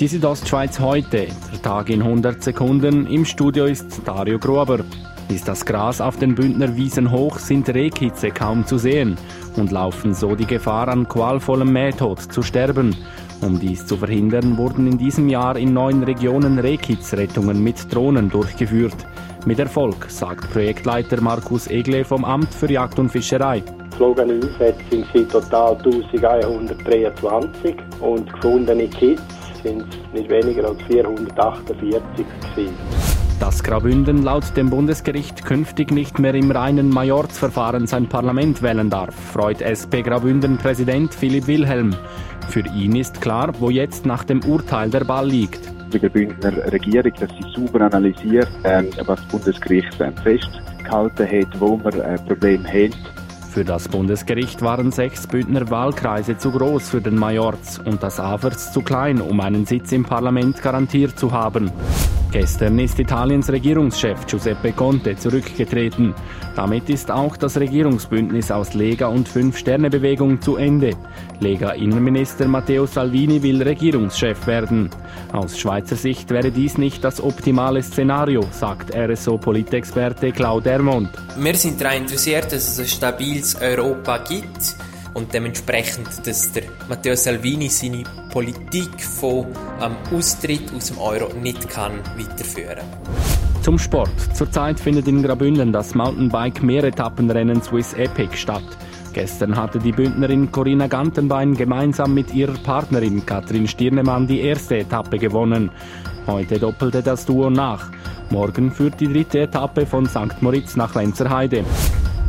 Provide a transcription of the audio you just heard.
Die Südostschweiz heute, der Tag in 100 Sekunden. Im Studio ist Dario Grober. Ist das Gras auf den Bündner Wiesen hoch, sind Rehkitze kaum zu sehen und laufen so die Gefahr, an qualvollem Mähtod zu sterben. Um dies zu verhindern, wurden in diesem Jahr in neun Regionen Rehkitzrettungen mit Drohnen durchgeführt. Mit Erfolg, sagt Projektleiter Markus Egle vom Amt für Jagd und Fischerei. Geflogene Einsätze sind total 1123 und gefundene Kids sind nicht weniger als 448 gewesen. Dass Graubünden laut dem Bundesgericht künftig nicht mehr im reinen Majorzverfahren sein Parlament wählen darf, freut SP Graubünden-Präsident Philipp Wilhelm. Für ihn ist klar, wo jetzt nach dem Urteil der Ball liegt. Die Graubündner Regierung, dass sie sauber analysiert, äh, was das Bundesgericht äh, festgehalten hat, wo wir ein Problem haben für das Bundesgericht waren sechs Bündner Wahlkreise zu groß für den Majorz und das Afers zu klein, um einen Sitz im Parlament garantiert zu haben. Gestern ist Italiens Regierungschef Giuseppe Conte zurückgetreten. Damit ist auch das Regierungsbündnis aus Lega und Fünf-Sterne-Bewegung zu Ende. Lega-Innenminister Matteo Salvini will Regierungschef werden. Aus Schweizer Sicht wäre dies nicht das optimale Szenario, sagt RSO-Politexperte Claude Dermont. Wir sind daran interessiert, dass es ein stabiles Europa gibt und dementsprechend, dass der Matteo Salvini seine Politik von ähm, Austritt aus dem Euro nicht kann weiterführen Zum Sport. Zurzeit findet in Graubünden das Mountainbike-Mehretappenrennen Swiss Epic statt. Gestern hatte die Bündnerin Corinna Gantenbein gemeinsam mit ihrer Partnerin Katrin Stirnemann die erste Etappe gewonnen. Heute doppelte das Duo nach. Morgen führt die dritte Etappe von St. Moritz nach Lenzerheide.